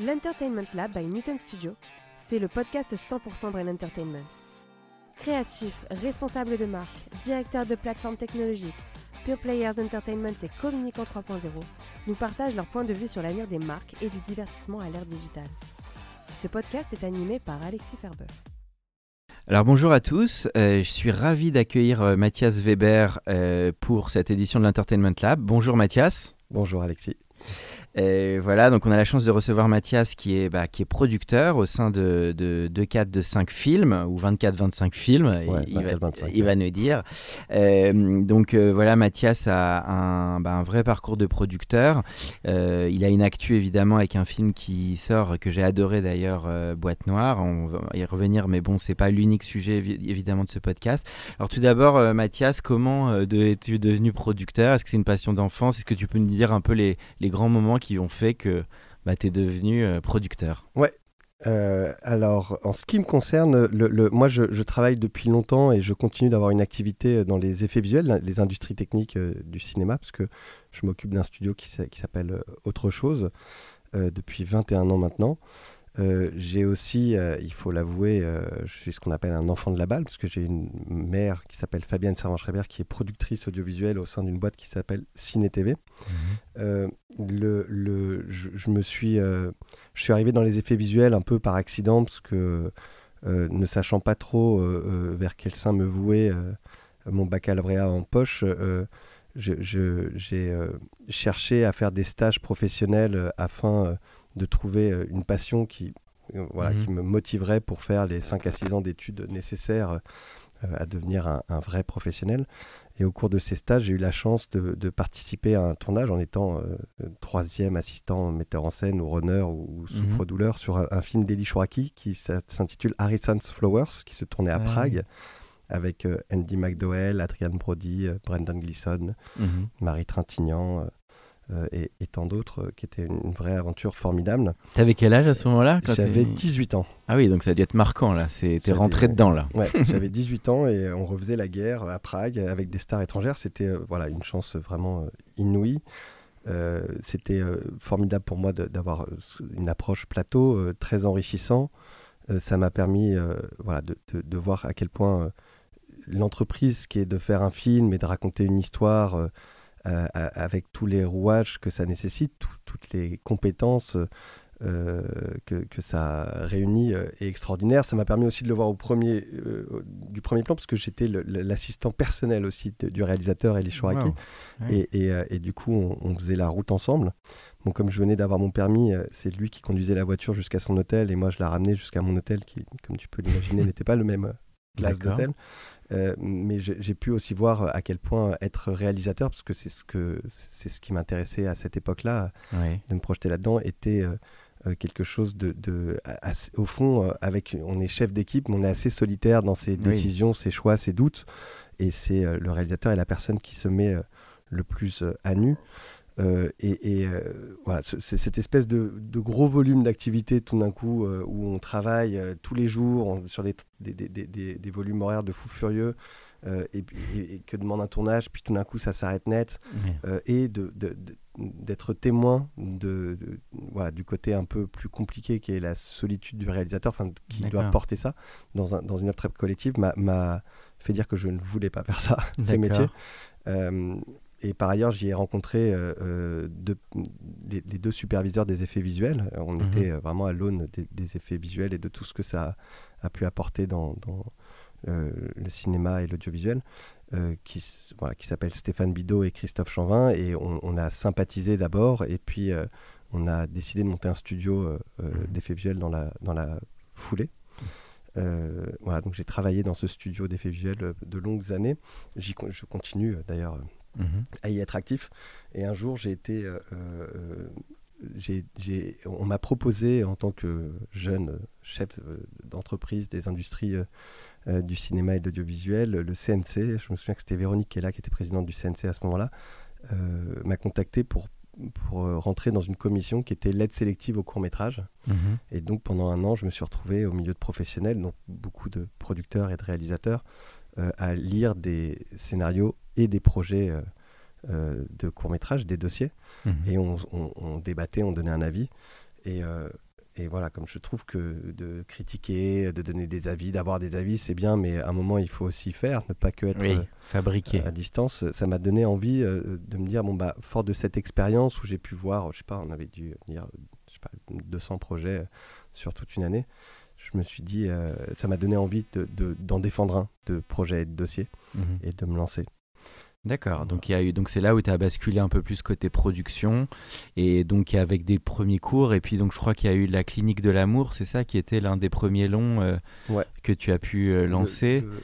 L'Entertainment Lab by Newton Studio, c'est le podcast 100% Brain Entertainment. Créatifs, responsables de marque, directeurs de plateformes technologiques, Pure Players Entertainment et Communicant 3.0 nous partagent leur point de vue sur l'avenir des marques et du divertissement à l'ère digitale. Ce podcast est animé par Alexis Ferber. Alors bonjour à tous, euh, je suis ravi d'accueillir euh, Mathias Weber euh, pour cette édition de l'Entertainment Lab. Bonjour Mathias. Bonjour Alexis. Et voilà, donc on a la chance de recevoir Mathias qui est, bah, qui est producteur au sein de, de, de 4 de 5 films ou 24-25 films, Ouais, il, va, 24-25, il va nous dire. Euh, donc euh, voilà, Mathias a un, bah, un vrai parcours de producteur. Euh, il a une actu évidemment avec un film qui sort, que j'ai adoré d'ailleurs, Boîte Noire. On va y revenir, mais bon, c'est pas l'unique sujet évi- évidemment de ce podcast. Alors tout d'abord, Mathias, comment de- es-tu devenu producteur? Est-ce que c'est une passion d'enfance? Est-ce que tu peux nous dire un peu les, les grands moments qui ont fait que bah, tu es devenu euh, producteur Euh, alors, en ce qui me concerne, moi je, travaille depuis longtemps et je continue d'avoir une activité dans les effets visuels, les industries techniques euh, du cinéma, parce que je m'occupe d'un studio qui, s'a- qui s'appelle euh, Autre chose euh, depuis 21 ans maintenant. Euh, j'ai aussi, euh, il faut l'avouer, euh, je suis ce qu'on appelle un enfant de la balle, parce que j'ai une mère qui s'appelle Fabienne Servan-Schreiber, qui est productrice audiovisuelle au sein d'une boîte qui s'appelle Ciné TV. Le, le, je, je me suis, je suis arrivé dans les effets visuels un peu par accident parce que ne sachant pas trop vers quel sein me vouer, mon baccalauréat en poche, j'ai cherché à faire des stages professionnels afin de trouver euh, une passion qui, euh, voilà, Mhm. qui me motiverait pour faire les 5 à 6 ans d'études nécessaires euh, à devenir un, un vrai professionnel. Et au cours de ces stages, j'ai eu la chance de, de participer à un tournage en étant euh, troisième assistant metteur en scène ou runner ou, ou souffre-douleur sur un, un film d'Eli Chouraki qui s'intitule Harrison's Flowers, qui se tournait à Ah. Prague avec euh, Andy McDowell, Adrian Brody, euh, Brendan Gleeson, Mhm. Marie Trintignant et, et tant d'autres, euh, qui était une, vraie aventure formidable. T'avais quel âge à ce moment-là J'avais t'es- 18 ans. Ah oui, donc ça a dû être marquant là. T'es rentré dedans là. Ouais, j'avais 18 ans et on refaisait la guerre à Prague avec des stars étrangères. C'était euh, voilà une chance vraiment euh, inouïe. Euh, C'était euh, formidable pour moi d'avoir euh, une approche plateau euh, très enrichissant. Euh, ça m'a permis euh, voilà, de, de- de voir à quel point euh, l'entreprise qui est de faire un film et de raconter une histoire euh, euh, avec tous les rouages que ça nécessite, tout- toutes les compétences euh, que, que ça réunit euh, est extraordinaire. Ça m'a permis aussi de le voir au premier, euh, du premier plan, parce que j'étais l'assistant personnel aussi de- du réalisateur Eli Chouraki. Wow. Ouais. Et, et, euh, et du coup, on, on faisait la route ensemble. Bon, comme je venais d'avoir mon permis, euh, c'est lui qui conduisait la voiture jusqu'à son hôtel et moi, je la ramenais jusqu'à mon hôtel, qui, comme tu peux l'imaginer, n'était pas le même euh, classe d'hôtel. Euh, mais j'ai pu aussi voir à quel point être réalisateur, parce que c'est ce, que, c'est ce qui m'intéressait à cette époque-là, de me projeter là-dedans, était euh, euh, quelque chose de... de assez- au fond, euh, avec, on est chef d'équipe, mais on est assez solitaire dans ses Oui. décisions, ses choix, ses doutes. Et c'est euh, le réalisateur et la personne qui se met euh, le plus euh, à nu. Euh, et et, euh, voilà, c'est cette espèce de, de gros volume d'activité tout d'un coup euh, où on travaille tous les jours on- sur des, des, des- des- des- des volumes horaires de fou furieux euh, et, puis- et- et que demande un tournage, puis tout d'un coup ça s'arrête net Ouais. euh, et de- de- de- d'être témoin de, de- voilà, du côté un peu plus compliqué qui est la solitude du réalisateur, enfin qui doit porter ça dans, un, dans une œuvre très collective, m'a- fait dire que je ne voulais pas faire ça, ce métier. Euh, et par ailleurs, j'y ai rencontré euh, euh, deux- les, les deux superviseurs des effets visuels. On Mhm. était euh, vraiment à l'aune des, des effets visuels et de tout ce que ça a, a pu apporter dans, dans, euh, le cinéma et l'audiovisuel, euh, qui, voilà, qui Stéphane Bidot et Christophe Chanvin. Et on, on a sympathisé d'abord, et puis euh, on a décidé de monter un studio euh, euh, Mhm. d'effets visuels dans la, dans la foulée. Euh, voilà, donc j'ai travaillé dans ce studio d'effets visuels euh, de longues années. J'y je continue euh, d'ailleurs Mhm. à y être actif. Et un jour, j'ai été, euh, euh, on m'a proposé en tant que jeune chef euh, d'entreprise des industries du cinéma et de l'audiovisuel, le CNC, je me souviens que c'était Véronique Kella qui était présidente du CNC à ce moment-là, m'a contacté pour, pour rentrer dans une commission qui était l'aide sélective au court métrage. Mhm. Et donc pendant un an, je me suis retrouvé au milieu de professionnels, donc beaucoup de producteurs et de réalisateurs, euh, à lire des scénarios et des projets euh, euh, de court métrage, des dossiers. Mhm. Et on, on- on débattait, on donnait un avis. Et, euh, et voilà, comme je trouve que de critiquer, de donner des avis, d'avoir des avis, c'est bien, mais à un moment, il faut aussi faire, ne pas que être Oui, fabriqué. à distance, ça m'a donné envie de me dire, bon, bah, fort de cette expérience où j'ai pu voir, je sais pas, on avait dû lire je sais pas, 200 projets sur toute une année, je me suis dit, euh, ça m'a donné envie de- de- d'en défendre un, de projet et de dossier, Mhm. et de me lancer. D'accord, donc il y a eu donc c'est là où tu as basculé un peu plus côté production et donc avec des premiers cours et puis donc je crois qu'il y a eu la clinique de l'amour, c'est ça qui était l'un des premiers longs euh, Ouais. que tu as pu euh, lancer? Le- le-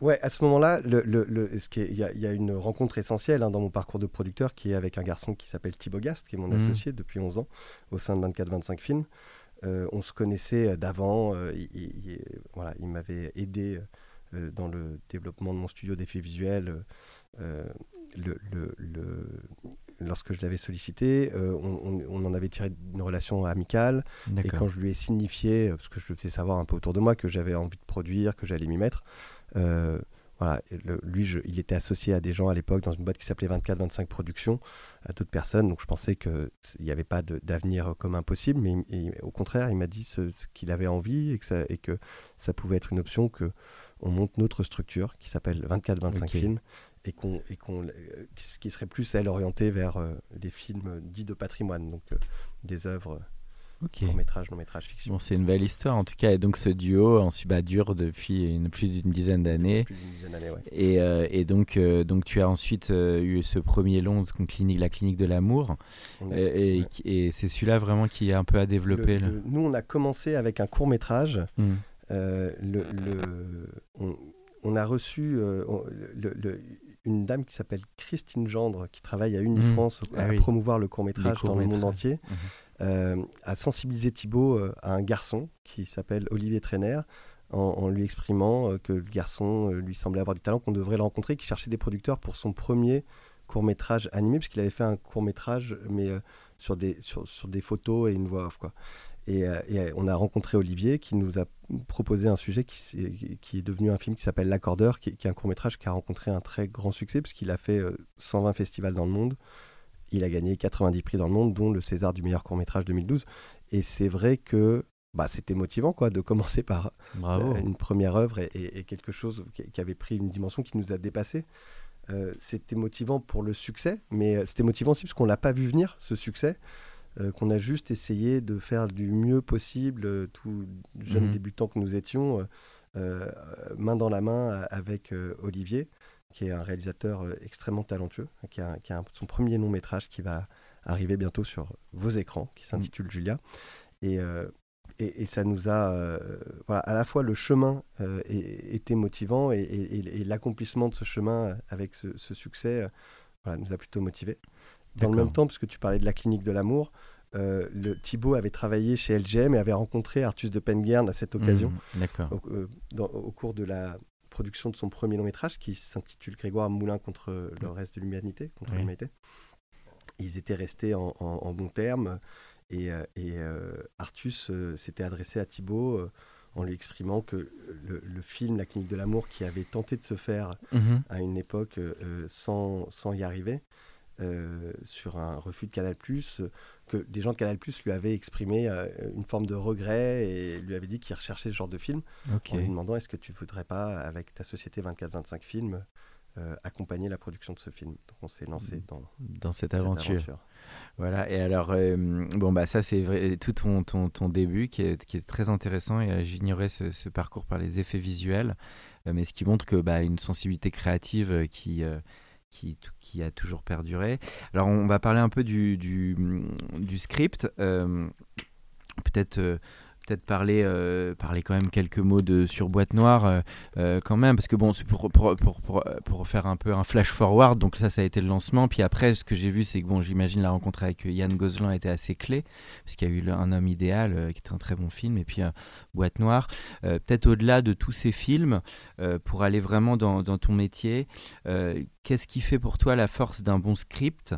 Ouais, à ce moment-là, le, il y, a- il y a une rencontre essentielle hein, dans mon parcours de producteur qui est avec un garçon qui s'appelle Thibaut Gast, qui est mon Mhm. associé depuis 11 ans au sein de 24-25 films. Euh, on se connaissait d'avant, euh, il, il- il- voilà, il m'avait aidé euh, dans le développement de mon studio d'effets visuels euh, le- le- le- lorsque je l'avais sollicité. Euh, on, en avait tiré une relation amicale. Et quand je lui ai signifié, euh, parce que je le faisais savoir un peu autour de moi, que j'avais envie de produire, que j'allais m'y mettre, euh, voilà, et le- lui, je- il était associé à des gens à l'époque dans une boîte qui s'appelait 24-25 Productions, à d'autres personnes, donc je pensais qu'il n'y avait pas d'avenir commun possible, mais il- il- au contraire, il m'a dit ce, ce qu'il avait envie et que, ça, et que ça pouvait être une option que on monte notre structure qui s'appelle 24-25 Ok. films et qu'on et qu'on euh, qui- qui serait plus elle orientée vers euh, des films dits de patrimoine, donc euh, des œuvres Ok. court métrage, long métrage, fiction. Bon, c'est une belle histoire en tout cas et donc ce duo en suba dure depuis une, plus d'une dizaine d'années. Ouais. Et, euh, et donc, donc tu as ensuite eu ce premier long, clinique, la clinique de l'amour, et, et, ouais. et c'est celui-là vraiment qui a un peu à développer. Le- le- le- nous, on a commencé avec un court métrage. Hmm. Euh, le, le- on, on a reçu euh, on- le- le- une dame qui s'appelle Christine Gendre, qui travaille à Unifrance Ah à oui. promouvoir le court métrage Les dans le monde entier, Mhm. euh, a sensibilisé Thibaut euh, à un garçon qui s'appelle Olivier Trainer. En, en lui exprimant euh, que le garçon lui semblait avoir du talent, qu'on devrait le rencontrer, qui cherchait des producteurs pour son premier court métrage animé, puisqu'il avait fait un court métrage, mais sur, des, sur, sur des photos et une voix off. Quoi. Et, euh, et, euh, on a rencontré Olivier qui nous a proposé un sujet qui, est devenu un film qui s'appelle L'accordeur, qui, qui est un court métrage qui a rencontré un très grand succès puisqu'il a fait euh, 120 festivals dans le monde. Il a gagné 90 prix dans le monde, dont le César du meilleur court métrage 2012. Et c'est vrai que bah, c'était motivant quoi, de commencer par Bravo. euh, une première œuvre et, et- et quelque chose qui, avait pris une dimension qui nous a dépassé. Euh, c'était motivant pour le succès, mais euh, c'était motivant aussi parce qu'on l'a pas vu venir, ce succès, euh, qu'on a juste essayé de faire du mieux possible, euh, tout jeunes Mhm. débutants que nous étions, euh, euh, main dans la main avec Olivier, qui est un réalisateur extrêmement talentueux, qui a, qui a un- son premier long métrage qui va arriver bientôt sur vos écrans, qui s'intitule Julia. Et, et, et ça nous a, voilà, à la fois le chemin était motivant et, l'accomplissement de ce chemin avec ce, ce succès voilà, nous a plutôt motivés. Dans le même temps, puisque tu parlais de la clinique de l'amour, euh, le Thibaut avait travaillé chez LGM et avait rencontré Artus de Penguern à cette occasion D'accord. au, euh, dans- au cours de la production de son premier long métrage qui s'intitule Grégoire Moulin contre le reste de l'humanité. Contre Oui. l'humanité. Ils étaient restés en, en- en bons termes et, euh, et, euh, Artus s'était adressé à Thibaut en lui exprimant que le, le film La clinique de l'amour qui avait tenté de se faire Mhm. à une époque sans, sans y arriver, euh, sur un refus de Canal+, euh, que des gens de Canal+, lui avaient exprimé euh, une forme de regret et lui avaient dit qu'ils recherchaient ce genre de film, en lui demandant est-ce que tu voudrais pas, avec ta société 24-25 films, euh, accompagner la production de ce film? Donc on s'est lancé dans Dans cette cette aventure. aventure. Voilà, et alors, euh, bon, bah ça, c'est tout ton, ton, ton début qui est, qui est très intéressant. Et j'ignorais ce, ce parcours par les effets visuels, euh, mais ce qui montre que bah, une sensibilité créative qui, qui, a toujours perduré. Alors, on va parler un peu du, script. euh, Peut-être. euh, euh, parler quand même quelques mots de, sur Boîte Noire quand même, parce que bon, pour, pour, faire un peu un flash forward, donc ça, ça a été le lancement. Puis après, ce que j'ai vu, c'est que bon, j'imagine la rencontre avec Yann Gozlan était assez clé, parce qu'il y a eu Un homme idéal, qui était un très bon film, et puis Boîte Noire. peut-être au-delà de tous ces films, pour aller vraiment dans ton métier, qu'est-ce qui fait pour toi la force d'un bon script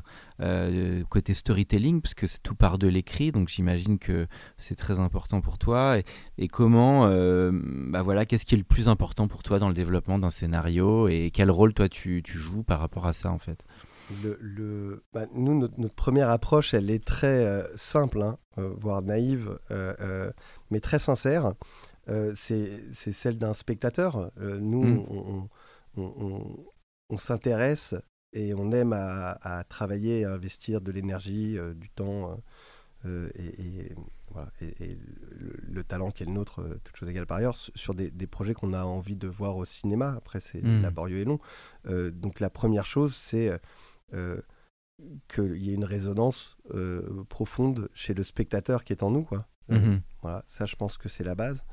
côté storytelling, parce que tout part de l'écrit, donc j'imagine que c'est très important pour toi et, comment, euh, bah voilà, qu'est-ce qui est le plus important pour toi dans le développement d'un scénario et quel rôle toi tu, joues par rapport à ça en fait? Le, bah, nous, notre, première approche, elle est très euh, simple, hein, euh, voire naïve, mais très sincère. c'est celle d'un spectateur. nous, hmm. on, s'intéresse et on aime à, à, travailler, à investir de l'énergie, du temps et, et, le, talent qui est le nôtre, euh, toute chose égale par ailleurs, sur des, projets qu'on a envie de voir au cinéma. Après, c'est hmm. laborieux et long. Euh, donc la première chose, c'est euh, qu'il y ait une résonance profonde chez le spectateur qui est en nous. Quoi. Mhm. voilà, ça, je pense que c'est la base.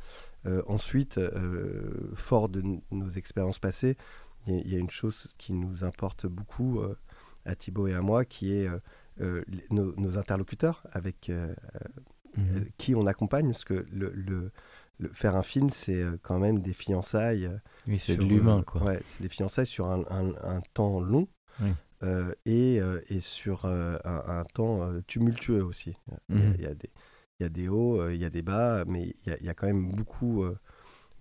ensuite, fort de nos expériences passées, il y, a une chose qui nous importe beaucoup à Thibaut et à moi, qui est nos, nos, interlocuteurs avec Mhm. Euh, qui on accompagne, parce que le, le, faire un film, c'est euh, quand même des fiançailles. Euh, oui, c'est de l'humain, quoi. Ouais, c'est des fiançailles sur un, un, temps long. et, et, sur un, temps tumultueux aussi. Il, y a, mhm. des, il, y a, des, hauts, il y a des bas, mais il y y a quand même beaucoup,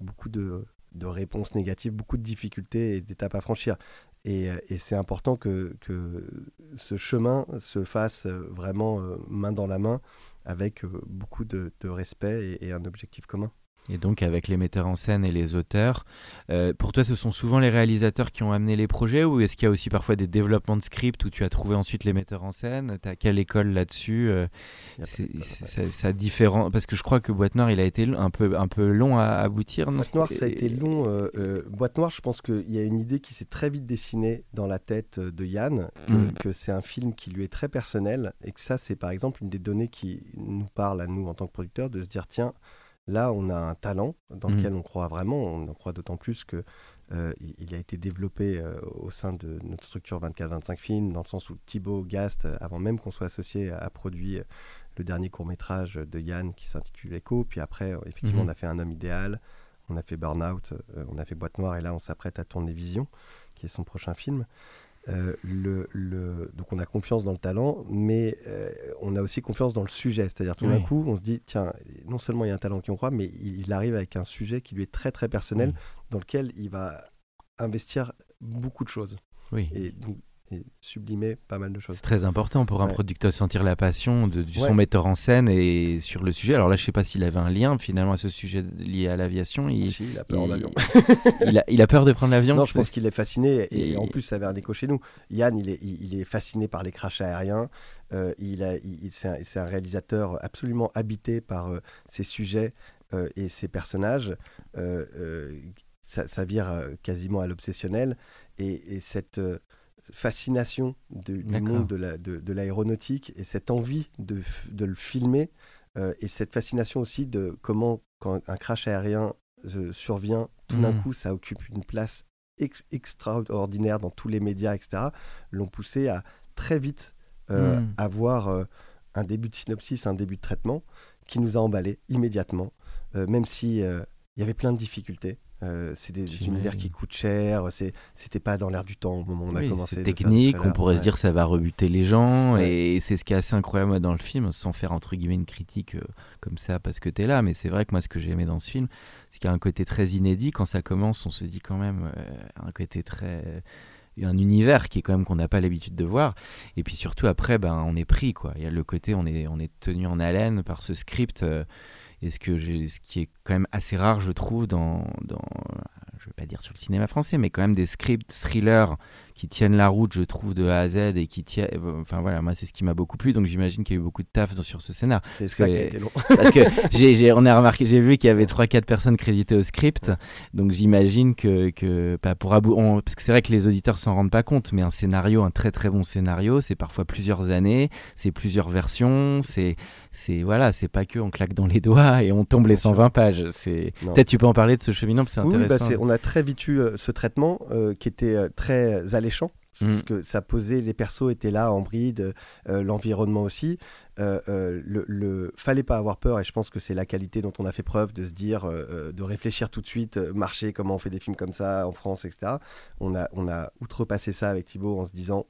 beaucoup de, de, réponses négatives, beaucoup de difficultés et d'étapes à franchir. Et, et c'est important que, que, ce chemin se fasse vraiment main dans la main avec euh, beaucoup de, respect et, un objectif commun. Et donc avec les metteurs en scène et les auteurs, euh, pour toi ce sont souvent les réalisateurs qui ont amené les projets ou est-ce qu'il y a aussi parfois des développements de script où tu as trouvé ensuite les metteurs en scène? Tu as quelle école là-dessus euh, ça, différent parce que je crois que Boîte Noire il a été un peu, un peu long à aboutir. Boîte Noire ça a été long. Boîte Noire je pense qu'il y a une idée qui s'est très vite dessinée dans la tête de Yann, mm. que c'est un film qui lui est très personnel et que ça c'est par exemple une des données qui nous parle à nous en tant que producteurs de se dire tiens Là, on a un talent dans lequel mm. on croit vraiment. On en croit d'autant plus que euh, il a été développé euh, au sein de notre structure 24-25 films, dans le sens où Thibaut Gast, euh, avant même qu'on soit associé, a produit le dernier court métrage de Yann qui s'intitule Echo. Puis après, effectivement, mm-hmm. on a fait Un homme idéal, on a fait Burnout, on a fait Boîte noire, et là, on s'apprête à tourner Vision, qui est son prochain film. Euh, le, donc on a confiance dans le talent, mais euh, on a aussi confiance dans le sujet. C'est-à-dire tout d'un coup, on se dit, tiens, non seulement il y a un talent qui on croit, mais il, arrive avec un sujet qui lui est très très personnel, dans lequel il va investir beaucoup de choses. Oui. Et et sublimer pas mal de choses. C'est très important pour un producteur de sentir la passion de, du son metteur en scène et sur le sujet. Alors là, je sais pas s'il avait un lien finalement à ce sujet lié à l'aviation. Il, il a peur il, a, peur de prendre l'avion Non, je pense qu'il est fasciné et, en plus, ça avait un écho chez nous. Yann, il est, il, est fasciné par les crashs aériens. Euh, il a, c'est un, réalisateur absolument habité par euh, ses sujets euh, et ses personnages. Ça, ça, vire quasiment à l'obsessionnel. Et, et cette fascination du monde de l'aéronautique et cette envie de, le filmer euh, et cette fascination aussi de comment quand un crash aérien euh, survient, tout d'un hmm. coup ça occupe une place extraordinaire dans tous les médias, etc., l'ont poussé à très vite euh, hmm. avoir un début de synopsis, un début de traitement qui nous a emballés immédiatement, même si il y avait plein de difficultés. Euh, c'est des univers qui coûtent cher, c'était pas dans l'air du temps au moment où on a commencé. C'est technique, on pourrait se dire ça va rebuter les gens, et c'est ce qui est assez incroyable dans le film, sans faire entre guillemets une critique euh, comme ça parce que tu es là, mais c'est vrai que moi ce que j'ai aimé dans ce film, c'est qu'il y a un côté très inédit. Quand ça commence, on se dit quand même euh, un côté très un univers qui est quand même qu'on n'a pas l'habitude de voir. Et puis surtout après ben on est pris quoi. Il y a le côté on est on est tenu en haleine par ce script et ce, que ce qui est quand même assez rare, je trouve, dans, dans je ne vais pas dire sur le cinéma français, mais quand même des scripts thrillers qui tiennent la route, je trouve, de A à Z et qui tiennent. Enfin voilà, moi c'est ce qui m'a beaucoup plu, donc j'imagine qu'il y a eu beaucoup de taf sur ce scénar. C'est ça qui a été long. parce que j'ai, on a remarqué, j'ai vu qu'il y avait 3-4 personnes créditées au script, donc j'imagine que, que pas pour abou parce que c'est vrai que les auditeurs s'en rendent pas compte, mais un scénario, un très très bon scénario, c'est parfois plusieurs années, c'est plusieurs versions, c'est c'est voilà, c'est pas que on claque dans les doigts et on tombe les 120 pages. C'est peut-être tu peux en parler de ce cheminement, c'est oui, bah, intéressant. on a très vite eu euh, ce traitement euh, qui était euh, très alléchant. Parce mm. que ça posait, les persos étaient là en bride, l'environnement aussi. le, le, fallait pas avoir peur et je pense que c'est la qualité dont on a fait preuve de se dire, de réfléchir tout de suite, marcher, comment on fait des films comme ça en France, etc. On a, on a outrepassé ça avec Thibaut en se disant,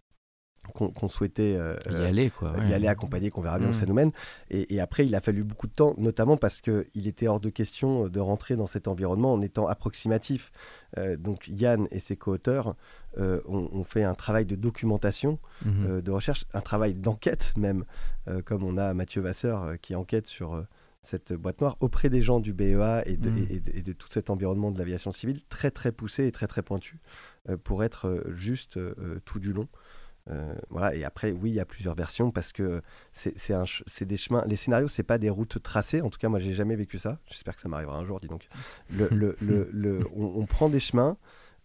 qu'on souhaitait euh, y aller, quoi, y aller accompagner, qu'on verra bien où ça mm. nous mène. Et, après, il a fallu beaucoup de temps, notamment parce qu'il était hors de question de rentrer dans cet environnement en étant approximatif. Euh, donc Yann et ses co-auteurs euh, ont, fait un travail de documentation, mm-hmm. de recherche, un travail d'enquête même, comme on a Mathieu Vasseur qui enquête sur cette boîte noire auprès des gens du BEA et de, mm. et de tout cet environnement de l'aviation civile, très très poussé et très très pointu, pour être juste tout du long. Euh, voilà, et après, oui, il y a plusieurs versions parce que c'est des chemins. Les scénarios, c'est pas des routes tracées. En tout cas, moi, j'ai jamais vécu ça. J'espère que ça m'arrivera un jour, dis donc. Le, le, on, prend des chemins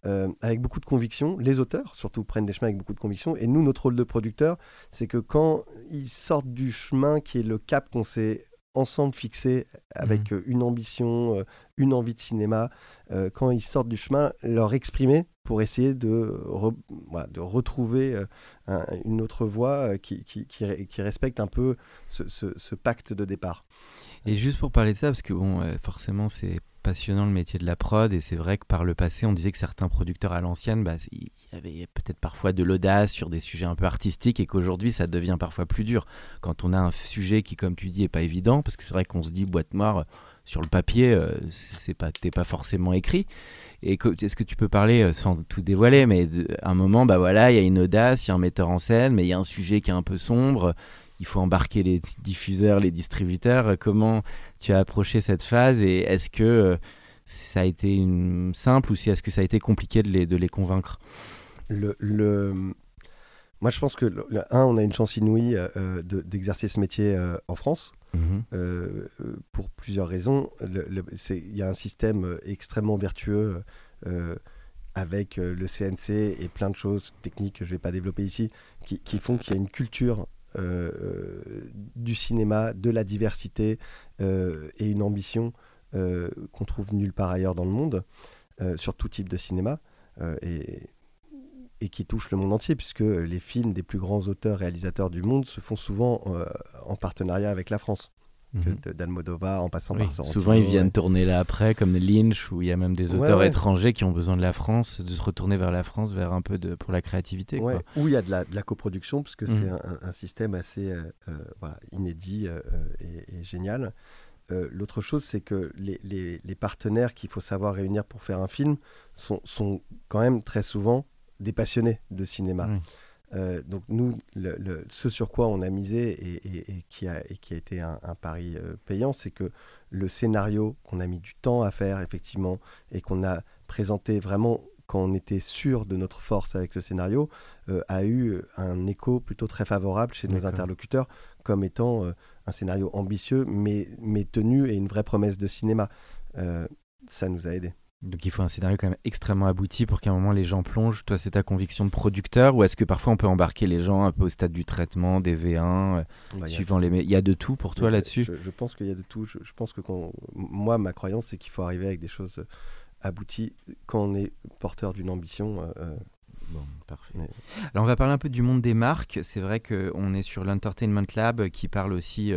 euh, avec beaucoup de conviction. Les auteurs, surtout, prennent des chemins avec beaucoup de conviction. Et nous, notre rôle de producteur, c'est que quand ils sortent du chemin qui est le cap qu'on s'est ensemble fixé avec mmh. une ambition, euh, une envie de cinéma, euh, quand ils sortent du chemin, leur exprimer pour essayer de, retrouver euh, une autre voie qui, qui, respecte un peu ce, pacte de départ. Et juste pour parler de ça, parce que bon, forcément, c'est passionnant le métier de la prod et c'est vrai que par le passé on disait que certains producteurs à l'ancienne bah, il y avait peut-être parfois de l'audace sur des sujets un peu artistiques et qu'aujourd'hui ça devient parfois plus dur quand on a un sujet qui comme tu dis est pas évident parce que c'est vrai qu'on se dit boîte noire sur le papier euh, c'est pas t'es pas forcément écrit et est-ce que tu peux parler euh, sans tout dévoiler mais à un moment bah voilà il y a une audace il y a un metteur en scène mais il y a un sujet qui est un peu sombre il faut embarquer les diffuseurs, les distributeurs. Comment tu as approché cette phase et est-ce que euh, ça a été simple ou est-ce que ça a été compliqué de les, de les convaincre? Moi, je pense que, un, on a une chance inouïe euh, euh, d'exercer ce métier en France. Mhm. pour plusieurs raisons. Il y a un système extrêmement vertueux avec le CNC et plein de choses techniques que je ne vais pas développer ici, qui, qui font qu'il y a une culture euh, du cinéma, de la diversité euh, et une ambition euh, qu'on trouve nulle part ailleurs dans le monde, sur tout type de cinéma. et, et qui touche le monde entier, puisque les films des plus grands auteurs, réalisateurs du monde se font souvent en partenariat avec la France. Mhm. d'Almodovar en passant par Sorrentino. Souvent, ils viennent tourner là après, comme Lynch, où il y a même des auteurs étrangers qui ont besoin de la France, de se retourner vers la France, vers un peu de, pour la créativité. Quoi. Où il y a de la, de la coproduction, parce que c'est mhm. un, système assez euh, euh, voilà, inédit euh, et, génial. L'autre chose, c'est que les, les, les partenaires qu'il faut savoir réunir pour faire un film sont, sont, quand même très souvent des passionnés de cinéma. Euh, donc nous, ce sur quoi on a misé et, qui, a, qui, a, été un, pari euh, payant, c'est que le scénario qu'on a mis du temps à faire, effectivement, et qu'on a présenté vraiment quand on était sûr de notre force avec ce scénario, euh, a eu un écho plutôt très favorable chez nos interlocuteurs comme étant un scénario ambitieux, mais, mais tenu et une vraie promesse de cinéma. ça nous a aidés. Donc il faut un scénario quand même extrêmement abouti pour qu'à un moment les gens plongent. Toi, c'est ta conviction de producteur ou est-ce que parfois on peut embarquer les gens un peu au stade du traitement, des V1, euh, bah, suivant les. Il y a de tout pour toi là-dessus? je, pense qu'il y a de tout. Je, pense que quand... moi, ma croyance, c'est qu'il faut arriver avec des choses euh, abouties quand on est porteur d'une ambition. Euh, bon, parfait. Alors on va parler un peu du monde des marques. C'est vrai qu'on est sur l'Entertainment Lab qui parle aussi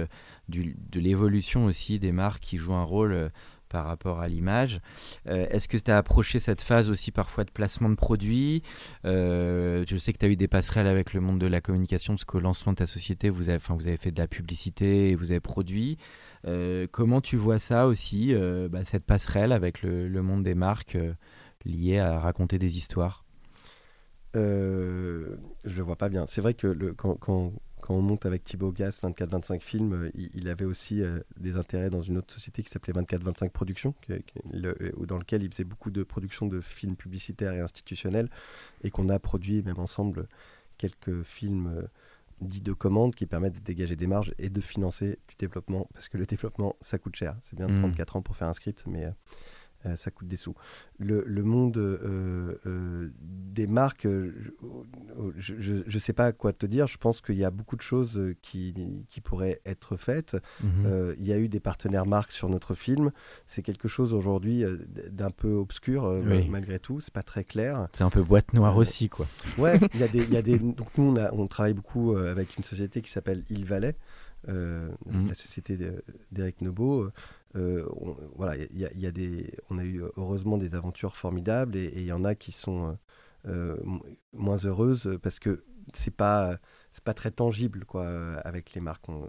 du, de l'évolution aussi des marques qui jouent un rôle par rapport à l'image. Euh, est-ce que tu as approché cette phase aussi parfois de placement de produits? Euh, Je sais que tu as eu des passerelles avec le monde de la communication, parce qu'au lancement de ta société, vous avez, fait de la publicité et vous avez produit. Euh, comment tu vois ça aussi, bah, cette passerelle avec le, monde des marques liées à raconter des histoires? Je ne vois pas bien. C'est vrai que le, quand on monte avec Thibaut Gas 24-25 films, il, avait aussi des intérêts dans une autre société qui s'appelait 24-25 Productions, dans lequel il faisait beaucoup de productions de films publicitaires et institutionnels, et qu'on a produit même ensemble quelques films dits de commande qui permettent de dégager des marges et de financer du développement, parce que le développement, ça coûte cher. C'est bien 34 mmh. ans pour faire un script, mais euh, ça coûte des sous. Le, monde euh, euh, des marques, je ne sais pas quoi te dire. Je pense qu'il y a beaucoup de choses qui, qui pourraient être faites. Mhm. Il y a eu des partenaires marques sur notre film. C'est quelque chose aujourd'hui d'un peu obscur malgré tout. C'est pas très clair. C'est un peu boîte noire aussi, quoi. Ouais, il y a des, y a des. Donc nous, on, on travaille beaucoup avec une société qui s'appelle Il Valais. Mhm. la société d'Eric Nebo, euh, on, voilà, il y, a des, on a eu heureusement des aventures formidables et il y en a qui sont euh, moins heureuses parce que c'est pas c'est pas très tangible quoi avec les marques. Euh,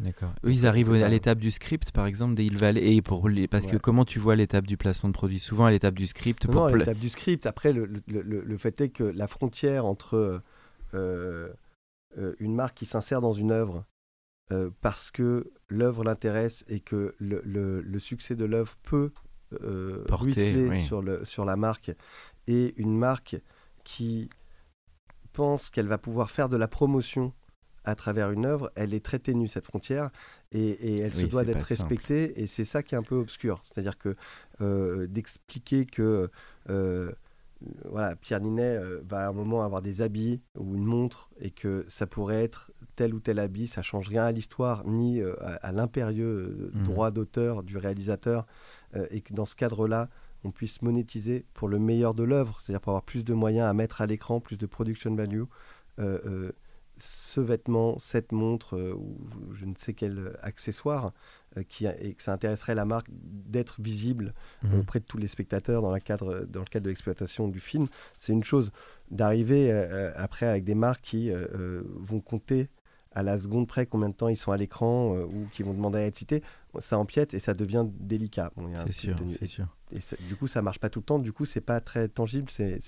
D'accord. Eux ils arrivent à l'étape du script par exemple des Valent et pour les parce que comment tu vois l'étape du placement de produit souvent à l'étape du script. Non, pour l'étape du script. Après le, le, le, fait est que la frontière entre une marque qui s'insère dans une œuvre euh, parce que l'œuvre l'intéresse et que le, succès de l'œuvre peut euh, ruisseler sur, le, sur la marque, et une marque qui pense qu'elle va pouvoir faire de la promotion à travers une œuvre, elle est très ténue cette frontière et, elle se doit d'être respectée et c'est ça qui est un peu obscur. C'est-à-dire que euh, d'expliquer que voilà, Pierre Ninet va à un moment avoir des habits ou une montre et que ça pourrait être tel ou tel habit, ça change rien à l'histoire ni euh, à, l'impérieux euh, mmh. droit d'auteur du réalisateur, euh, et que dans ce cadre-là, on puisse monétiser pour le meilleur de l'œuvre, c'est-à-dire pour avoir plus de moyens à mettre à l'écran, plus de production value. ce vêtement, cette montre ou je ne sais quel accessoire, qui, et que ça intéresserait la marque d'être visible mmh. auprès de tous les spectateurs dans, la cadre, dans le cadre de l'exploitation du film, c'est une chose. D'arriver après avec des marques qui vont compter à la seconde près combien de temps ils sont à l'écran euh, ou qui vont demander à être cités, ça empiète et ça devient délicat. c'est sûr, c'est sûr. Et, du coup, ça marche pas tout le temps. Du coup, c'est pas très tangible. C'est,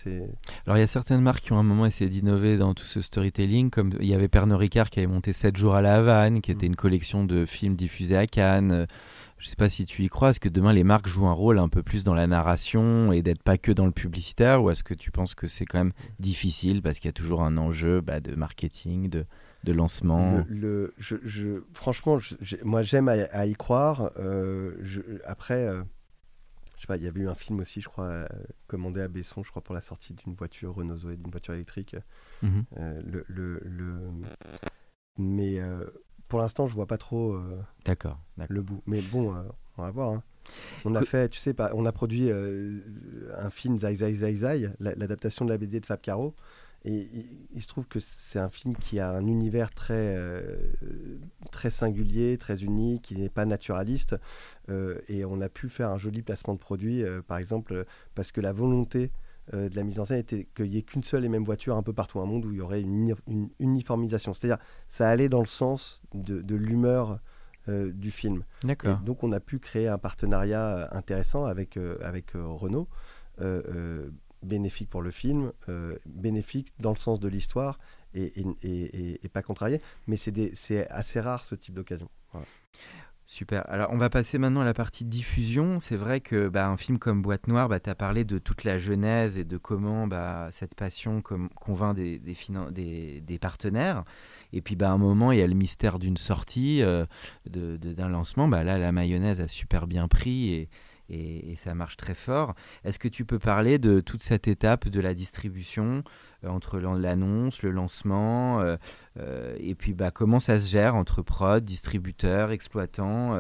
Alors, il y a certaines marques qui ont un moment essayé d'innover dans tout ce storytelling, comme il y avait Pernod Ricard qui avait monté 7 jours à la Havane, qui était mm. une collection de films diffusés à Cannes. Je sais pas si tu y crois. Est-ce que demain les marques jouent un rôle un peu plus dans la narration et d'être pas que dans le publicitaire, ou est-ce que tu penses que c'est quand même difficile parce qu'il y a toujours un enjeu bah, de marketing, de de lancement le, je, Franchement, moi j'aime à, y croire. Euh, après, euh, je sais pas, il y avait eu un film aussi, je crois, euh, commandé à Besson, je crois, pour la sortie d'une voiture Renault Zoé, d'une voiture électrique. Mhm. le, le, Mais pour l'instant, je vois pas trop D'accord, le bout. Mais bon, on va voir. Hein. On a fait, tu sais, on a produit un film Zai Zai Zai Zai, l'adaptation de la BD de Fab Caro. Et il, se trouve que c'est un film qui a un univers très, euh, très singulier, très unique, qui n'est pas naturaliste. Euh, et on a pu faire un joli placement de produit, euh, par exemple, parce que la volonté de la mise en scène était qu'il n'y ait qu'une seule et même voiture un peu partout, un monde où il y aurait une, uniformisation. C'est-à-dire, ça allait dans le sens de, l'humeur du film. D'accord. Donc, on a pu créer un partenariat intéressant avec, avec Renault bénéfique pour le film, euh, bénéfique dans le sens de l'histoire et, et, pas contrarié. Mais c'est assez rare ce type d'occasion. Super. Alors, on va passer maintenant à la partie diffusion. C'est vrai que bah, un film comme Boîte Noire, bah, tu as parlé de toute la genèse et de comment bah, cette passion convainc des, partenaires. Et puis, bah, à un moment, il y a le mystère d'une sortie, euh, d'un lancement. Bah, là, la mayonnaise a super bien pris et, et, ça marche très fort. Est-ce que tu peux parler de toute cette étape de la distribution euh, entre l'annonce, le lancement, euh, euh, et puis bah, comment ça se gère entre prod, distributeur, exploitant,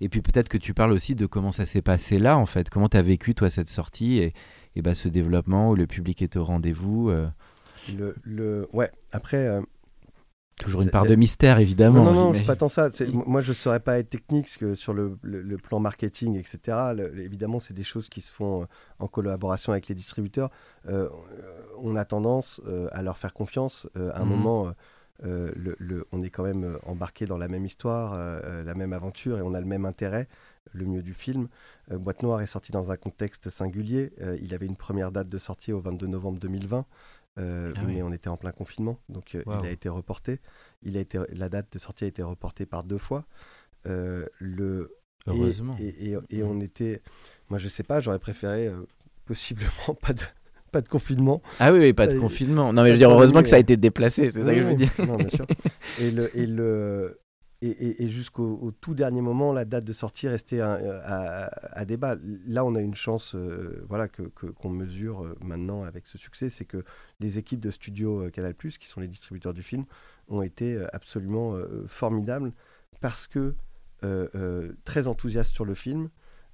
et puis peut-être que tu parles aussi de comment ça s'est passé là en fait, comment tu as vécu toi cette sortie et, et bah, ce développement où le public est au rendez-vous. Le, le, ouais, après Toujours une part de mystère, évidemment. Non, non, non c'est pas tant ça. Moi, je ne saurais pas être technique parce que sur le, plan marketing, etc. évidemment, c'est des choses qui se font euh, en collaboration avec les distributeurs. Euh, on a tendance euh, à leur faire confiance. à un mhm. moment, on est quand même embarqué dans la même histoire, la même aventure et on a le même intérêt. Le mieux du film. Boîte Noire est sorti dans un contexte singulier. il avait une première date de sortie au 22 novembre 2020. Euh, Ah oui. mais on était en plein confinement, donc euh, il a été reporté. Il a été, la date de sortie a été reportée par deux fois. Euh, le, Heureusement. Et, et- et on était, moi je sais pas, j'aurais préféré possiblement pas de, pas de confinement. Ah oui, oui, pas de confinement. Non, mais je veux dire, heureusement que ça a été déplacé, c'est ça que je veux dire. Non, bien sûr. Et, le, et, le, et, jusqu'au au tout dernier moment, la date de sortie restait à, à- débat. Là, on a une chance euh, voilà, que, que- qu'on mesure euh, maintenant avec ce succès, c'est que les équipes de studio euh, Canal+, qui sont les distributeurs du film, ont été euh, absolument euh, formidables parce que euh, euh, très enthousiastes sur le film,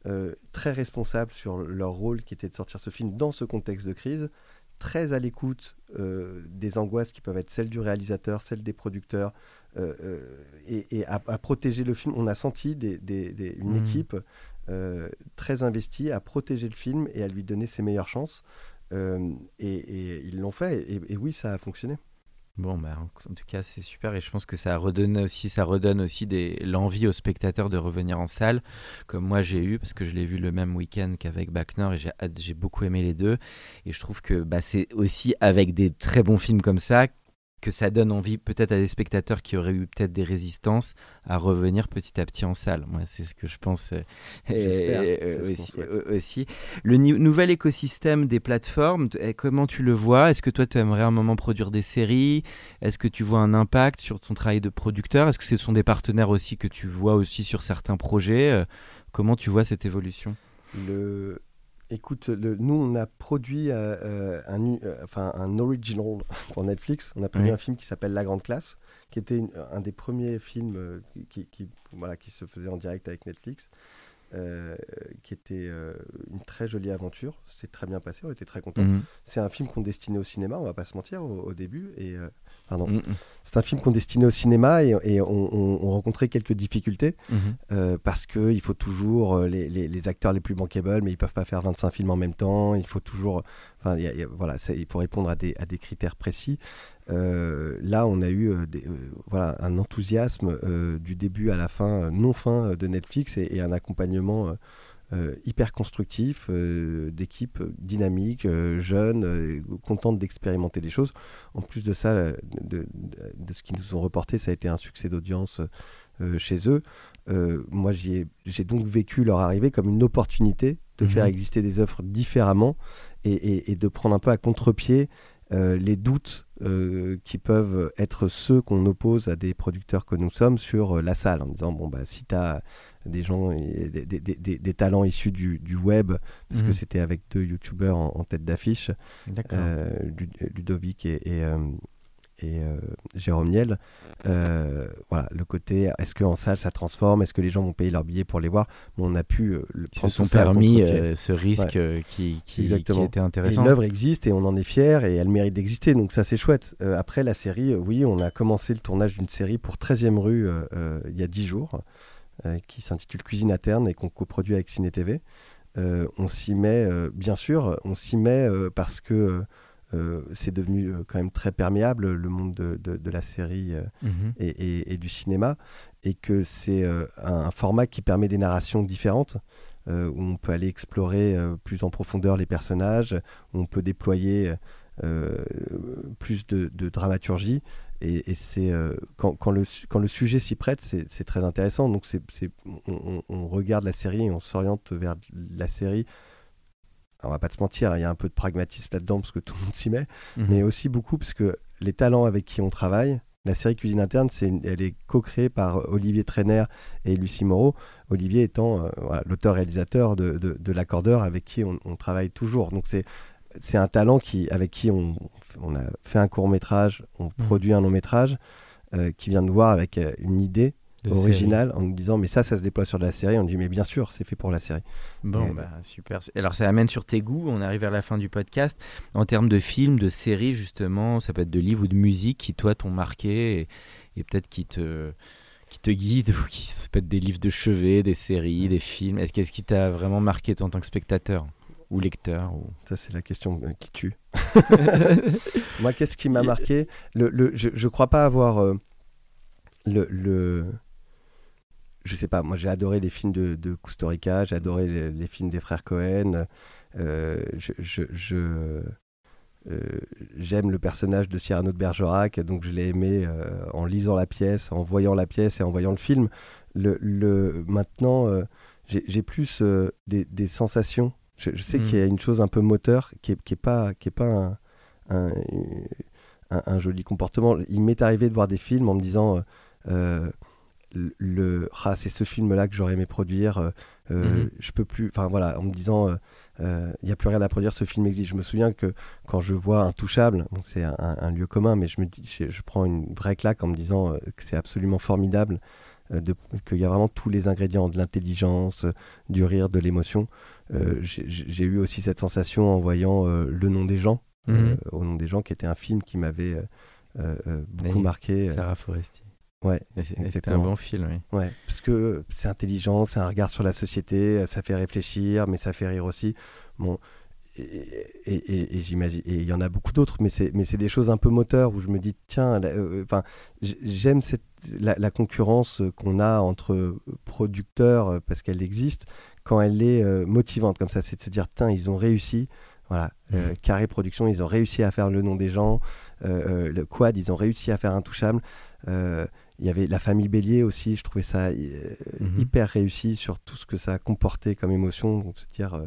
euh, très responsables sur leur rôle qui était de sortir ce film dans ce contexte de crise, très à l'écoute euh, des angoisses qui peuvent être celles du réalisateur, celles des producteurs, euh, euh, et, et à, à protéger le film. On a senti des- des- des- une Mhm. équipe euh, très investie à protéger le film et à lui donner ses meilleures chances. Euh, et, et ils l'ont fait, et, et oui, ça a fonctionné. Bon, bah, en en tout cas, c'est super et je pense que ça redonne aussi, ça redonne aussi des, l'envie aux spectateurs de revenir en salle, comme moi j'ai eu, parce que je l'ai vu le même week-end qu'avec Back Nord et j'ai, j'ai beaucoup aimé les deux. Et je trouve que bah, c'est aussi avec des très bons films comme ça que ça donne envie peut-être à des spectateurs qui auraient eu peut-être des résistances à revenir petit à petit en salle. Moi, c'est ce que je pense euh, euh, aussi. Le nouvel écosystème des plateformes, eh, comment tu le vois? Est-ce que toi, tu aimerais à un moment produire des séries? Est-ce que tu vois un impact sur ton travail de producteur? Est-ce que ce sont des partenaires aussi que tu vois aussi sur certains projets? Euh, Comment tu vois cette évolution? Le... Écoute, le... nous, on a produit euh, euh, un, euh, enfin, un original pour Netflix. On a produit Oui. un film qui s'appelle La Grande Classe, qui était une- un des premiers films qui, qui- voilà, qui se faisait en direct avec Netflix, euh, qui était euh, une très jolie aventure. C'est très bien passé, on était très contents. Mhm. C'est un film qu'on destinait au cinéma, on va pas se mentir, au, au début. Et, euh, pardon. Mhm. C'est un film qu'on destinait au cinéma et, et on, on- on rencontrait quelques difficultés. Mhm. Euh, parce que il faut toujours les, les- les acteurs les plus bankable, mais ils peuvent pas faire 25 films en même temps. Il faut toujours, enfin, il y a- il y a- voilà, c'est- il faut répondre à des, à des critères précis. Euh, là, on a eu euh, des- euh, voilà, un enthousiasme du début à la fin, non fin de Netflix et, et un accompagnement hyper constructif d'équipes dynamiques, jeunes, contentes d'expérimenter des choses. En plus de ça, de, de- de ce qu'ils nous ont reporté, ça a été un succès d'audience chez eux. Moi, j'ai donc vécu leur arrivée comme une opportunité de Mhm. faire exister des offres différemment et, et- et de prendre un peu à contre-pied euh, les doutes euh, qui peuvent être ceux qu'on oppose à des producteurs que nous sommes sur euh, la salle, en disant bon bah si tu as des gens, des, des- des- des talents issus du, du web, parce que Mhm. c'était avec deux youtubeurs en, en tête d'affiche, Ludovic et, et, et, euh, Jérôme Niel. Euh, voilà, le côté est-ce qu'en salle ça transforme? Est-ce que les gens vont payer leur billet pour les voir? On a pu euh, le Ils se prendre sont à permis ce risque qui, qui, qui Exactement. était intéressant. l'œuvre existe et on en est fier et elle mérite d'exister, donc ça c'est chouette. Après la série, oui, on a commencé le tournage d'une série pour 13e rue il y a 10 jours, qui s'intitule Cuisine interne et qu'on coproduit avec Ciné TV. On s'y met, bien sûr, on s'y met parce que euh, c'est devenu euh, quand même très perméable le monde de, de- de la série euh, Mhm. et, et- et du cinéma, et que c'est euh, un, format qui permet des narrations différentes, où on peut aller explorer plus en profondeur les personnages, où on peut déployer plus de, de dramaturgie, et, et c'est quand, quand le, su- quand le sujet s'y prête, c'est très intéressant. Donc on- on regarde la série et on s'oriente vers la série. On va pas se mentir, il y a un peu de pragmatisme là-dedans parce que tout le monde s'y met Mhm. mais aussi beaucoup parce que les talents avec qui on travaille, la série Cuisine Interne, c'est une- elle est co-créée par Olivier Trainer et Lucie Moreau. Olivier étant euh, voilà, l'auteur-réalisateur de, de, de L'accordeur avec qui on, on travaille toujours. Donc c'est c'est un talent qui, avec qui on, on a fait un court métrage, on produit un long métrage, euh, qui vient nous voir avec euh, une idée De originale en nous disant mais ça ça se déploie sur de la série on dit mais bien sûr c'est fait pour la série Bon, Et- bah, super. Alors, ça amène sur tes goûts. On arrive vers la fin du podcast. En termes de films, de séries, justement, ça peut être de livres ou de musique qui, toi, t'ont marqué et, et peut-être qui te, qui te guident ou qui ça peut être des livres de chevet, des séries, des films. Est-ce qu'est-ce qui t'a vraiment marqué, toi, en tant que spectateur ou lecteur ou... ça c'est la question euh, qui tue Moi, qu'est-ce qui m'a marqué? Le, le- je, je crois pas avoir euh, le, le. Je sais pas, moi j'ai adoré les films de, de Kusturica, j'ai adoré les, les films des frères Cohen. euh, je, je, je, j'aime le personnage de Cyrano de Bergerac, donc je l'ai aimé en lisant la pièce, en voyant la pièce et en voyant le film. Le, le maintenant, j'ai plus des, des, sensations. Je, sais qu'il y a une chose un peu moteur qui n'est qui est pas, qui est pas un, un, joli comportement. Il m'est arrivé de voir des films en me disant le ah, c'est ce film là que j'aurais aimé produire euh, euh, mhm. je peux plus enfin voilà en me disant il euh, n'y a plus rien à produire ce film existe je me souviens que quand je vois Intouchable c'est un, lieu commun mais je me dis je, prends une vraie claque en me disant que c'est absolument formidable qu'il y a vraiment tous les ingrédients de l'intelligence du rire de l'émotion j'ai eu aussi cette sensation en voyant le nom des gens mhm. au nom des gens qui était un film qui m'avait beaucoup marqué Sarah Foresti Ouais, c'était un bon film, oui. Ouais, parce que c'est intelligent, c'est un regard sur la société, ça fait réfléchir, mais ça fait rire aussi. Bon, et, et, j'imagine, et il y en a beaucoup d'autres, mais c'est, mais c'est des choses un peu moteurs où je me dis, tiens, euh, enfin, j'aime cette, la, concurrence qu'on a entre producteurs euh, parce qu'elle existe quand elle est euh, motivante comme ça, c'est de se dire, tiens, ils ont réussi. Voilà, mmh. Carré Production, ils ont réussi à faire le nom des gens. le Quad, ils ont réussi à faire Intouchable. Il y avait la famille Bélier aussi, je trouvais ça euh, mhm. hyper réussi sur tout ce que ça comportait comme émotion. Donc, dire euh,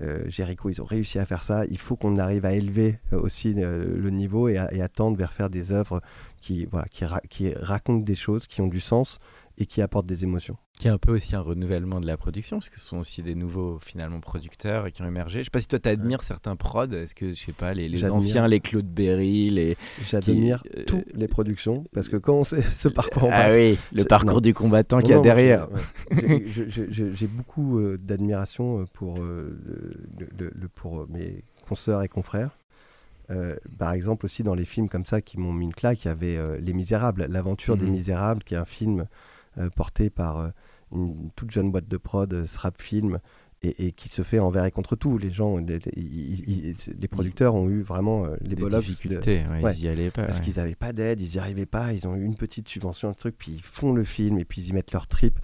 euh, Jericho, ils ont réussi à faire ça. Il faut qu'on arrive à élever aussi le niveau et à, tendre vers faire des œuvres qui, voilà, qui racontent des choses, qui ont du sens et qui apportent des émotions qui est un peu aussi un renouvellement de la production, parce que ce sont aussi des nouveaux finalement producteurs qui ont émergé. Je sais pas si toi tu admires certains prods, est-ce que je sais pas les, les anciens, les Claude Berry, les j'admire euh, toutes les productions parce que quand on sait ce parcours, ah oui, le parcours du combattant qu'il y a derrière. J'ai beaucoup euh, d'admiration euh, pour le, pour mes consoeurs et confrères. par exemple aussi dans les films comme ça qui m'ont mis une claque, il y avait Les Misérables, l'aventure des mhm. Misérables, qui est un film porté par une toute jeune boîte de prod, euh, Srap Film, et, qui se fait envers et contre tout. Les gens, les, producteurs ont eu vraiment euh, les bolos. difficultés, ils y allaient pas. Parce qu'ils n'avaient pas d'aide, ils n'y arrivaient pas, ils ont eu une petite subvention, un truc, puis ils font le film et puis ils y mettent leur trip.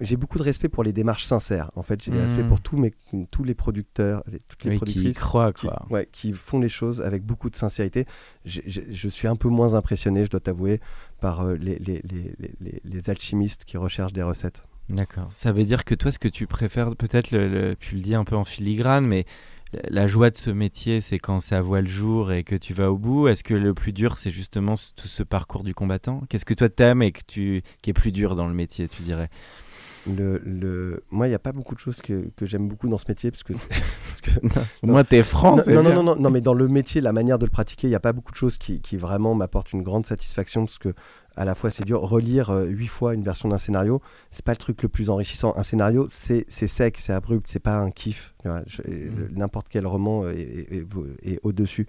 J'ai beaucoup de respect pour les démarches sincères. En fait, j'ai du respect mmh. pour tous, mes, tous les producteurs, toutes les productrices qui, croient, quoi. ouais, qui font les choses avec beaucoup de sincérité. je suis un peu moins impressionné, je dois t'avouer, par euh, les, les, les, les, alchimistes qui recherchent des recettes. D'accord. Ça veut dire que toi, ce que tu préfères, peut-être, le, tu le dis un peu en filigrane, mais la joie de ce métier, c'est quand ça voit le jour et que tu vas au bout. Est-ce que le plus dur, c'est justement tout ce parcours du combattant? Qu'est-ce que toi t'aimes et que tu, qui est plus dur dans le métier, tu dirais? Le, le... Moi, il n'y a pas beaucoup de choses que, que j'aime beaucoup dans ce métier. Parce que, Moi, t'es franc. Non, non, non, non, non, mais dans le métier, la manière de le pratiquer, il n'y a pas beaucoup de choses qui, qui vraiment m'apportent une grande satisfaction. Parce que à la fois c'est dur. Relire euh, huit fois une version d'un scénario, c'est pas le truc le plus enrichissant. Un scénario, c'est sec, c'est abrupt, c'est pas un kiff. Mm. N'importe quel roman est, est, au-dessus.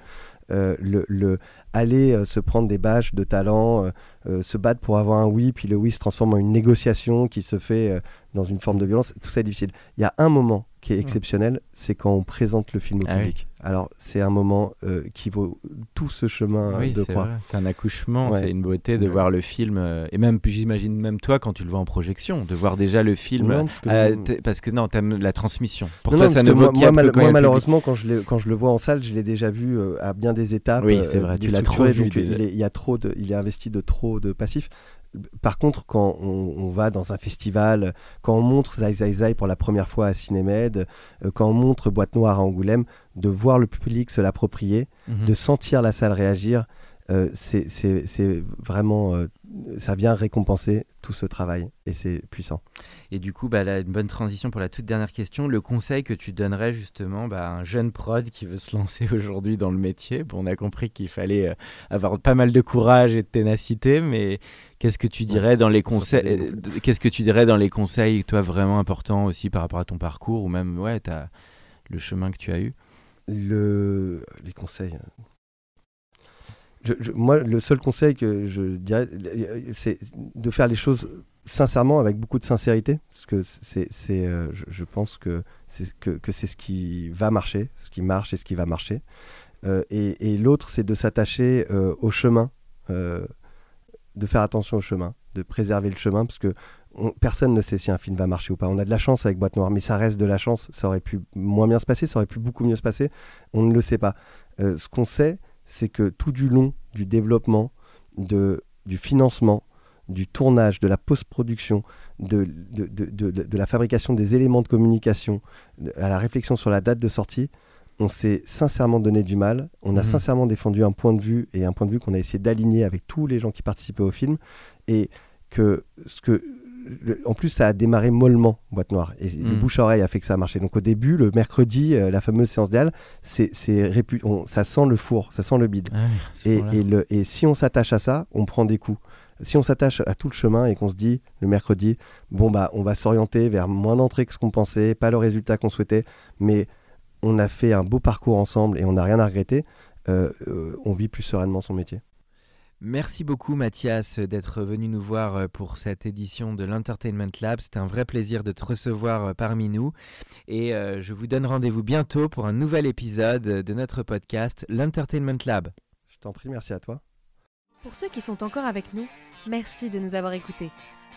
Euh, le, le, aller euh, se prendre des bâches de talent, se battre pour avoir un oui, puis le oui se transforme en une négociation qui se fait dans une forme de violence, tout ça est difficile. Il y a un moment qui est exceptionnel, c'est quand on présente le film au ah public. Alors, c'est un moment euh, qui vaut tout ce chemin oui, de croix. C'est un accouchement, c'est une beauté de voir le film. Euh, et même, j'imagine même toi, quand tu le vois en projection, de voir déjà le film. parce, que euh, parce, que non, t'aimes la transmission. Pour toi, ça ne vaut Moi, moi malheureusement, quand je, quand je le vois en salle, je l'ai déjà vu à bien des étapes. Oui, c'est vrai, tu l'as trop vu. il, y a trop de, il est investi de trop de passifs. Par contre, quand on, va dans un festival, quand on montre Zai Zai Zai pour la première fois à Cinémed, euh, quand on montre Boîte Noire à Angoulême, de voir le public se l'approprier, mhm. de sentir la salle réagir, euh, c'est vraiment, euh, ça vient récompenser tout ce travail et c'est puissant. Et du coup, bah, une bonne transition pour la toute dernière question. Le conseil que tu donnerais justement bah, à un jeune prod qui veut se lancer aujourd'hui dans le métier, bon, on a compris qu'il fallait euh, avoir pas mal de courage et de ténacité, mais qu'est-ce que tu dirais dans les conseils Qu'est-ce que tu dirais dans les conseils, toi, vraiment importants aussi par rapport à ton parcours ou même ouais, as le chemin que tu as eu? Le... Les conseils moi, le seul conseil que je dirais, c'est de faire les choses sincèrement, avec beaucoup de sincérité, parce que c'est, euh, je, pense que c'est que, que ce qui va marcher, ce qui marche et ce qui va marcher. Euh, et, l'autre, c'est de s'attacher euh, au chemin, de faire attention au chemin, de préserver le chemin, parce que personne ne sait si un film va marcher ou pas. On a de la chance avec Boîte Noire, mais ça reste de la chance. Ça aurait pu moins bien se passer, ça aurait pu beaucoup mieux se passer. On ne le sait pas. Euh, ce qu'on sait, c'est que tout du long du développement, de, du financement, du tournage, de la post-production, de, de, de, de, la fabrication des éléments de communication, à la réflexion sur la date de sortie, on s'est sincèrement donné du mal. On a mhm. sincèrement défendu un point de vue et un point de vue qu'on a essayé d'aligner avec tous les gens qui participaient au film. Et que ce que en plus, ça a démarré mollement, Boîte Noire. Et le mm. bouche-oreille a fait que ça a marché. Donc au début, le mercredi, euh, la fameuse séance d'Al, c'est, ça sent le four, ça sent le bide. Ah et, le, et, si on s'attache à ça, on prend des coups. Si on s'attache à tout le chemin et qu'on se dit le mercredi, bon bah on va s'orienter vers moins d'entrées que ce qu'on pensait, pas le résultat qu'on souhaitait, mais on a fait un beau parcours ensemble et on n'a rien à regretter, euh, euh, on vit plus sereinement son métier. Merci beaucoup Mathias d'être venu nous voir euh, pour cette édition de l'Entertainment Lab. C'était un vrai plaisir de te recevoir euh, parmi nous. Et euh, je vous donne rendez-vous bientôt pour un nouvel épisode de notre podcast, l'Entertainment Lab. Je t'en prie, merci à toi. Pour ceux qui sont encore avec nous, merci de nous avoir écoutés.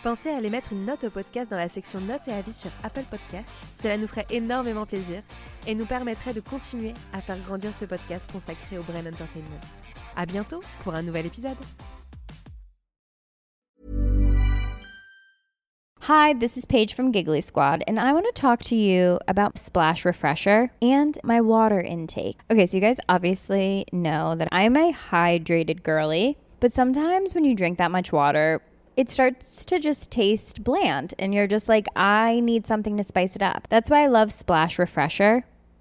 Pensez à aller mettre une note au podcast dans la section notes et avis sur Apple Podcast. Cela nous ferait énormément plaisir et nous permettrait de continuer à faire grandir ce podcast consacré au Brain Entertainment. À bientôt pour un nouvel épisode. Hi, this is Paige from Giggly Squad, and I want to talk to you about Splash Refresher and my water intake. Okay, so you guys obviously know that I'm a hydrated girly, but sometimes when you drink that much water, it starts to just taste bland, and you're just like, I need something to spice it up. That's why I love Splash Refresher.